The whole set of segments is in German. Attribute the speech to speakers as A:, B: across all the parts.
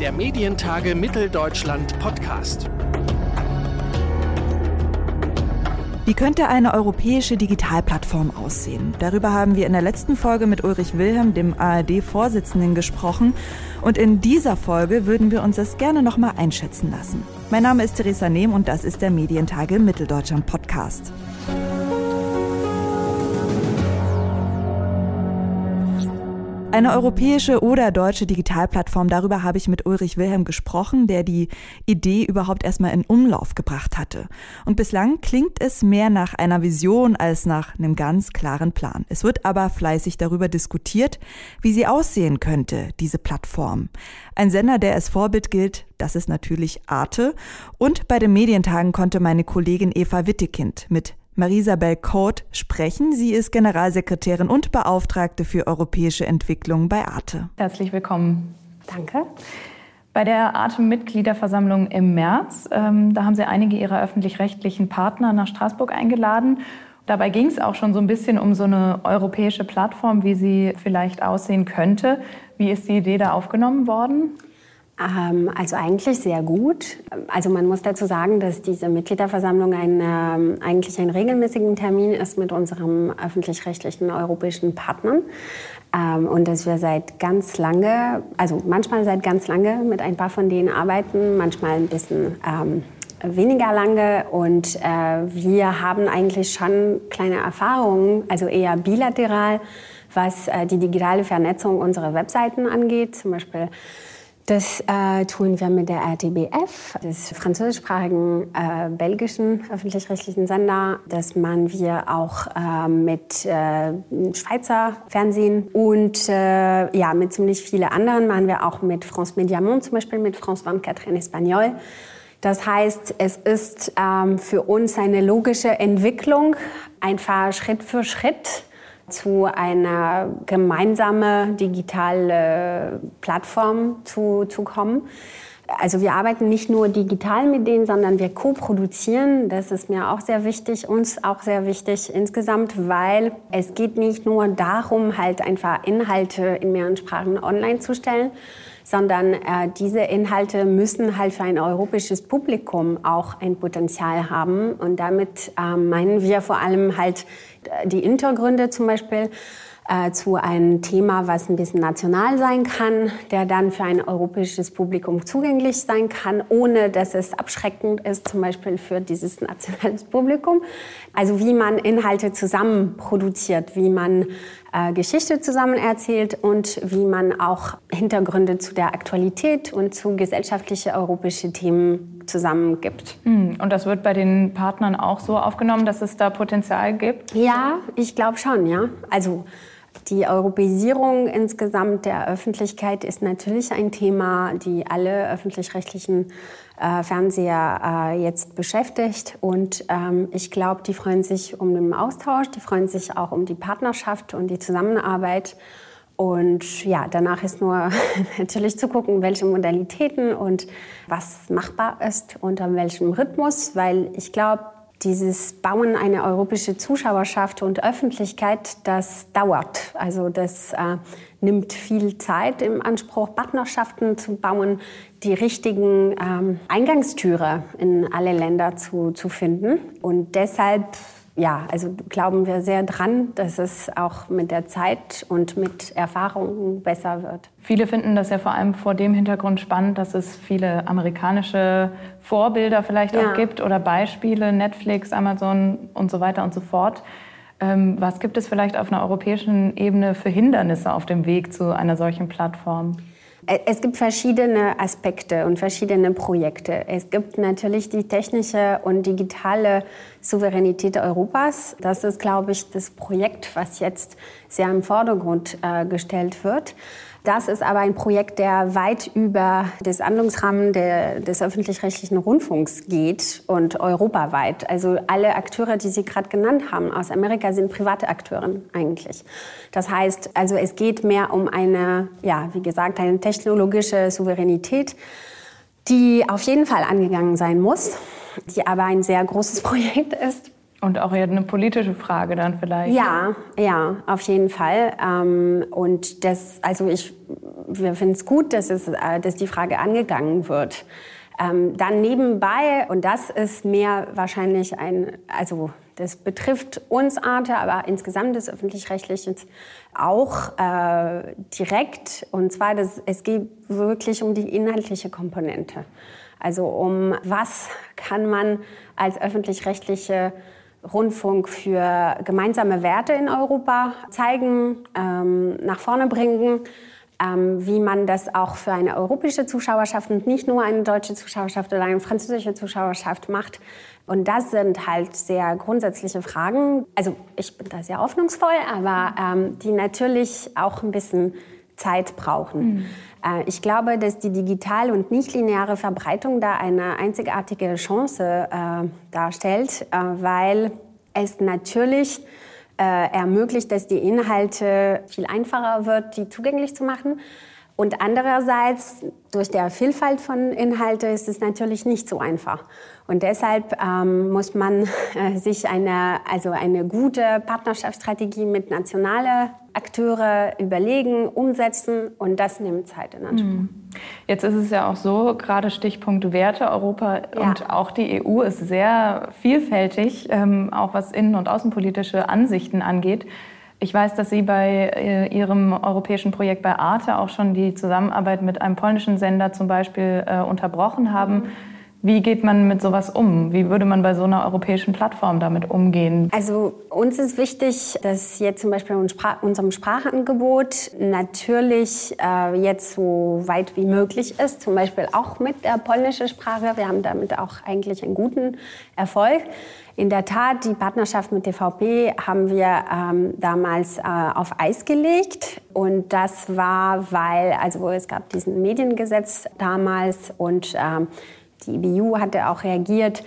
A: Der Medientage Mitteldeutschland Podcast.
B: Wie könnte eine europäische Digitalplattform aussehen? Darüber haben wir in der letzten Folge mit Ulrich Wilhelm, dem ARD-Vorsitzenden, gesprochen. Und in dieser Folge würden wir uns das gerne nochmal einschätzen lassen. Mein Name ist Theresa Nehm und das ist der Medientage Mitteldeutschland Podcast. Eine europäische oder deutsche Digitalplattform, darüber habe ich mit Ulrich Wilhelm gesprochen, der die Idee überhaupt erstmal in Umlauf gebracht hatte. Und bislang klingt es mehr nach einer Vision als nach einem ganz klaren Plan. Es wird aber fleißig darüber diskutiert, wie sie aussehen könnte, diese Plattform. Ein Sender, der als Vorbild gilt, das ist natürlich Arte. Und bei den Medientagen konnte meine Kollegin Eva Wittekind mit Marisabel Koth sprechen. Sie ist Generalsekretärin und Beauftragte für europäische Entwicklung bei Arte.
C: Herzlich willkommen.
D: Danke.
C: Bei der Arte-Mitgliederversammlung im März, ähm, da haben Sie einige Ihrer öffentlich-rechtlichen Partner nach Straßburg eingeladen. Dabei ging es auch schon so ein bisschen um so eine europäische Plattform, wie sie vielleicht aussehen könnte. Wie ist die Idee da aufgenommen worden?
D: Ähm, also eigentlich sehr gut. Also man muss dazu sagen, dass diese Mitgliederversammlung ein, ähm, eigentlich ein regelmäßigen Termin ist mit unserem öffentlich-rechtlichen europäischen Partnern. Ähm, und dass wir seit ganz lange, also manchmal seit ganz lange mit ein paar von denen arbeiten, manchmal ein bisschen ähm, weniger lange. Und äh, wir haben eigentlich schon kleine Erfahrungen, also eher bilateral, was äh, die digitale Vernetzung unserer Webseiten angeht. Zum Beispiel das äh, tun wir mit der RTBF, des französischsprachigen äh, belgischen öffentlich-rechtlichen Sender. Das machen wir auch äh, mit äh, Schweizer Fernsehen und äh, ja, mit ziemlich vielen anderen machen wir auch mit France Media Monde, zum Beispiel mit France 24 in Espanol. Das heißt, es ist ähm, für uns eine logische Entwicklung, einfach Schritt für Schritt zu einer gemeinsamen digitalen Plattform zu, zu kommen. Also wir arbeiten nicht nur digital mit denen, sondern wir co-produzieren. Das ist mir auch sehr wichtig, uns auch sehr wichtig insgesamt, weil es geht nicht nur darum, halt einfach Inhalte in mehreren Sprachen online zu stellen, sondern äh, diese Inhalte müssen halt für ein europäisches Publikum auch ein Potenzial haben. Und damit äh, meinen wir vor allem halt äh, die Hintergründe zum Beispiel äh, zu einem Thema, was ein bisschen national sein kann, der dann für ein europäisches Publikum zugänglich sein kann, ohne dass es abschreckend ist, zum Beispiel für dieses nationales Publikum. Also wie man Inhalte zusammen produziert, wie man äh, Geschichte zusammen erzählt und wie man auch Hintergründe zu der Aktualität und zu gesellschaftlichen europäischen Themen zusammengibt.
C: Hm, und das wird bei den Partnern auch so aufgenommen, dass es da Potenzial gibt?
D: Ja, ich glaube schon, ja. Also die Europäisierung insgesamt der Öffentlichkeit ist natürlich ein Thema, die alle öffentlich-rechtlichen äh, Fernseher äh, jetzt beschäftigt. Und ähm, ich glaube, die freuen sich um den Austausch, die freuen sich auch um die Partnerschaft und die Zusammenarbeit. Und ja, danach ist nur natürlich zu gucken, welche Modalitäten und was machbar ist, unter welchem Rhythmus, weil ich glaube, dieses Bauen einer europäischen Zuschauerschaft und Öffentlichkeit, das dauert. Also das äh, nimmt viel Zeit im Anspruch, Partnerschaften zu bauen, die richtigen ähm, Eingangstüre in alle Länder zu, zu finden. Und deshalb ja, also glauben wir sehr dran, dass es auch mit der Zeit und mit Erfahrungen besser wird.
C: Viele finden das ja vor allem vor dem Hintergrund spannend, dass es viele amerikanische Vorbilder vielleicht ja. auch gibt oder Beispiele, Netflix, Amazon und so weiter und so fort. Ähm, was gibt es vielleicht auf einer europäischen Ebene für Hindernisse auf dem Weg zu einer solchen Plattform?
D: Äh, es gibt verschiedene Aspekte und verschiedene Projekte. Es gibt natürlich die technische und digitale Souveränität Europas. Das ist, glaube ich, das Projekt, was jetzt sehr im Vordergrund äh, gestellt wird. Das ist aber ein Projekt, der weit über das Handlungsrahmen der, des öffentlich-rechtlichen Rundfunks geht und europaweit. Also alle Akteure, die Sie gerade genannt haben aus Amerika, sind private Akteure eigentlich. Das heißt, also es geht mehr um eine, ja, wie gesagt, eine technologische Souveränität, die auf jeden Fall angegangen sein muss, die aber ein sehr großes Projekt ist
C: und auch eine politische Frage dann vielleicht.
D: Ja, ja, auf jeden Fall. Ähm, und das, also ich wir finden es gut, dass, es, äh, dass die Frage angegangen wird. Ähm, dann nebenbei, und das ist mehr wahrscheinlich ein, also das betrifft uns Arte, aber insgesamt das öffentlich-rechtliche auch äh, direkt. Und zwar, das, es geht wirklich um die inhaltliche Komponente. Also um was kann man als öffentlich-rechtliche Rundfunk für gemeinsame Werte in Europa zeigen, ähm, nach vorne bringen ähm, wie man das auch für eine europäische Zuschauerschaft und nicht nur eine deutsche Zuschauerschaft oder eine französische Zuschauerschaft macht. Und das sind halt sehr grundsätzliche Fragen. Also ich bin da sehr hoffnungsvoll, aber ähm, die natürlich auch ein bisschen Zeit brauchen. Mhm. Äh, ich glaube, dass die digitale und nicht-lineare Verbreitung da eine einzigartige Chance äh, darstellt, äh, weil es natürlich äh, ermöglicht, dass die Inhalte viel einfacher wird, die zugänglich zu machen. Und andererseits, durch der Vielfalt von Inhalten ist es natürlich nicht so einfach. Und deshalb ähm, muss man äh, sich eine, also eine gute Partnerschaftsstrategie mit nationalen Akteuren überlegen, umsetzen und das nimmt Zeit in Anspruch. Mhm.
C: Jetzt ist es ja auch so, gerade Stichpunkt Werte, Europa ja. und auch die EU ist sehr vielfältig, ähm, auch was innen- und außenpolitische Ansichten angeht. Ich weiß, dass Sie bei äh, Ihrem europäischen Projekt bei Arte auch schon die Zusammenarbeit mit einem polnischen Sender zum Beispiel äh, unterbrochen haben. Mhm. Wie geht man mit sowas um? Wie würde man bei so einer europäischen Plattform damit umgehen?
D: Also uns ist wichtig, dass jetzt zum Beispiel in unserem Sprachangebot natürlich äh, jetzt so weit wie möglich ist, zum Beispiel auch mit der polnischen Sprache. Wir haben damit auch eigentlich einen guten Erfolg. In der Tat, die Partnerschaft mit DVP haben wir ähm, damals äh, auf Eis gelegt. Und das war, weil, also es gab diesen Mediengesetz damals und ähm, die IBU hatte auch reagiert.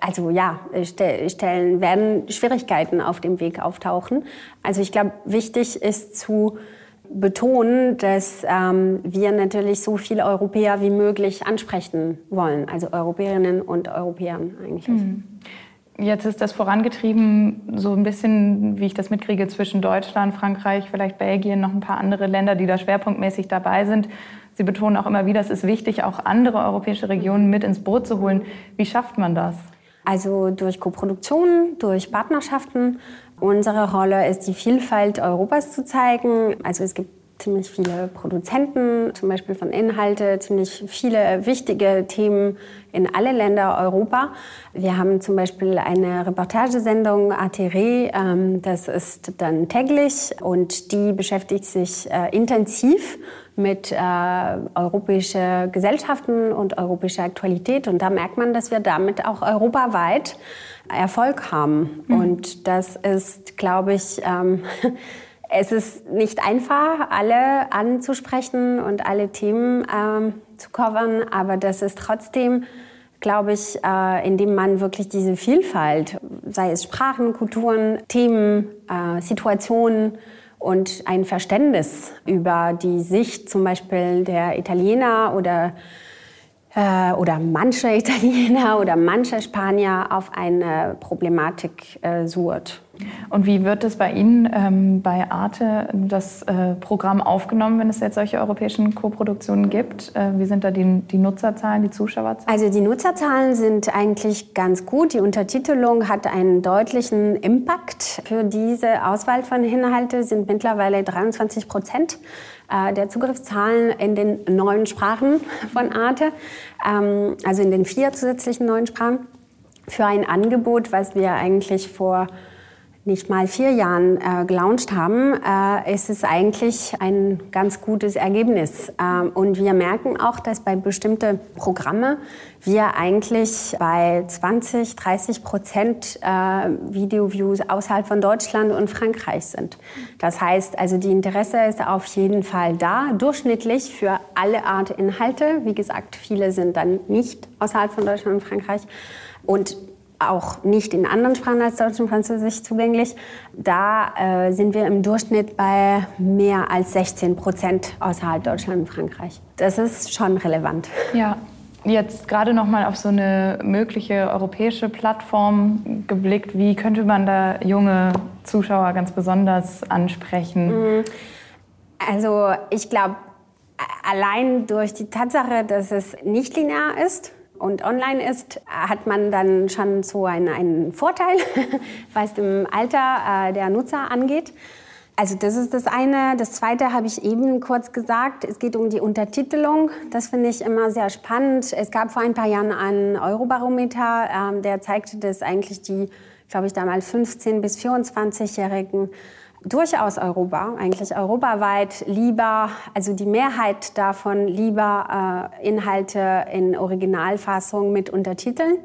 D: Also ja, stellen, werden Schwierigkeiten auf dem Weg auftauchen. Also ich glaube, wichtig ist zu betonen, dass ähm, wir natürlich so viele Europäer wie möglich ansprechen wollen. Also Europäerinnen und Europäer eigentlich. Mhm.
C: Jetzt ist das vorangetrieben, so ein bisschen, wie ich das mitkriege, zwischen Deutschland, Frankreich, vielleicht Belgien, noch ein paar andere Länder, die da schwerpunktmäßig dabei sind. Sie betonen auch immer wieder, es ist wichtig, auch andere europäische Regionen mit ins Boot zu holen. Wie schafft man das?
D: Also durch Koproduktionen, durch Partnerschaften. Unsere Rolle ist, die Vielfalt Europas zu zeigen. Also es gibt ziemlich viele Produzenten, zum Beispiel von Inhalte, ziemlich viele wichtige Themen in alle Länder Europa. Wir haben zum Beispiel eine Reportagesendung ATRE, ähm, das ist dann täglich und die beschäftigt sich äh, intensiv mit äh, europäischen Gesellschaften und europäischer Aktualität. Und da merkt man, dass wir damit auch europaweit Erfolg haben. Mhm. Und das ist, glaube ich, ähm, es ist nicht einfach, alle anzusprechen und alle Themen ähm, zu covern, aber das ist trotzdem, glaube ich, äh, indem man wirklich diese Vielfalt, sei es Sprachen, Kulturen, Themen, äh, Situationen und ein Verständnis über die Sicht zum Beispiel der Italiener oder äh, oder manche Italiener oder manche Spanier auf eine Problematik äh, sucht.
C: Und wie wird es bei Ihnen ähm, bei Arte das äh, Programm aufgenommen, wenn es jetzt solche europäischen Koproduktionen gibt? Äh, wie sind da die, die, Nutzerzahlen, die Zuschauerzahlen?
D: Also die Nutzerzahlen sind eigentlich ganz gut. Die Untertitelung hat einen deutlichen Impact. Für diese Auswahl von Inhalten sind mittlerweile 23 Prozent äh, der Zugriffszahlen in den neuen Sprachen von Arte, ähm, also in den vier zusätzlichen neuen Sprachen, für ein Angebot, was wir eigentlich vor nicht mal vier Jahren äh, gelauncht haben, äh, ist es eigentlich ein ganz gutes Ergebnis. Ähm, und wir merken auch, dass bei bestimmten Programmen wir eigentlich bei 20, 30 Prozent äh, Video-Views außerhalb von Deutschland und Frankreich sind. Das heißt, also die Interesse ist auf jeden Fall da, durchschnittlich für alle Art Inhalte. Wie gesagt, viele sind dann nicht außerhalb von Deutschland und Frankreich. Und auch nicht in anderen Sprachen als Deutsch und Französisch zugänglich. Da äh, sind wir im Durchschnitt bei mehr als 16 Prozent außerhalb Deutschland und Frankreich. Das ist schon relevant.
C: Ja. Jetzt gerade noch mal auf so eine mögliche europäische Plattform geblickt. Wie könnte man da junge Zuschauer ganz besonders ansprechen?
D: Mhm. Also ich glaube, allein durch die Tatsache, dass es nicht linear ist und online ist, hat man dann schon so einen, einen Vorteil, was dem Alter äh, der Nutzer angeht. Also das ist das eine. Das zweite habe ich eben kurz gesagt. Es geht um die Untertitelung. Das finde ich immer sehr spannend. Es gab vor ein paar Jahren einen Eurobarometer, ähm, der zeigte, dass eigentlich die, glaube ich, damals 15 bis 24-Jährigen durchaus Europa, eigentlich europaweit lieber, also die Mehrheit davon lieber äh, Inhalte in Originalfassung mit Untertiteln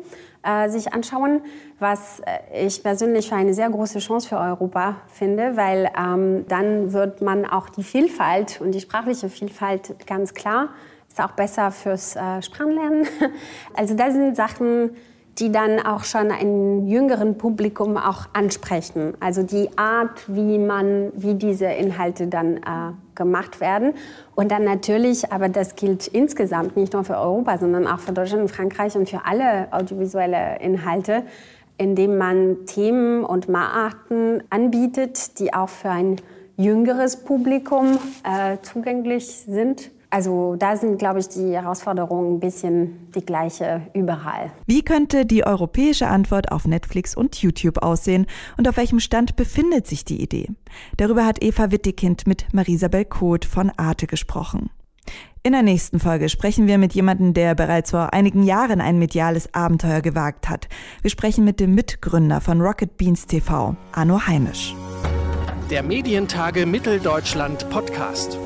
D: äh, sich anschauen, was äh, ich persönlich für eine sehr große Chance für Europa finde, weil ähm, dann wird man auch die Vielfalt und die sprachliche Vielfalt ganz klar, ist auch besser fürs äh, Sprachenlernen. Also das sind Sachen, die dann auch schon ein jüngeren Publikum auch ansprechen. Also die Art, wie man, wie diese Inhalte dann äh, gemacht werden. Und dann natürlich, aber das gilt insgesamt nicht nur für Europa, sondern auch für Deutschland und Frankreich und für alle audiovisuelle Inhalte, indem man Themen und Mararten anbietet, die auch für ein jüngeres Publikum äh, zugänglich sind also da sind, glaube ich, die Herausforderungen ein bisschen die gleiche überall.
B: Wie könnte die europäische Antwort auf Netflix und YouTube aussehen und auf welchem Stand befindet sich die Idee? Darüber hat Eva Wittekind mit Marisabel Koth von Arte gesprochen. In der nächsten Folge sprechen wir mit jemandem, der bereits vor einigen Jahren ein mediales Abenteuer gewagt hat. Wir sprechen mit dem Mitgründer von Rocket Beans TV, Arno Heimisch.
A: Der Medientage Mitteldeutschland Podcast.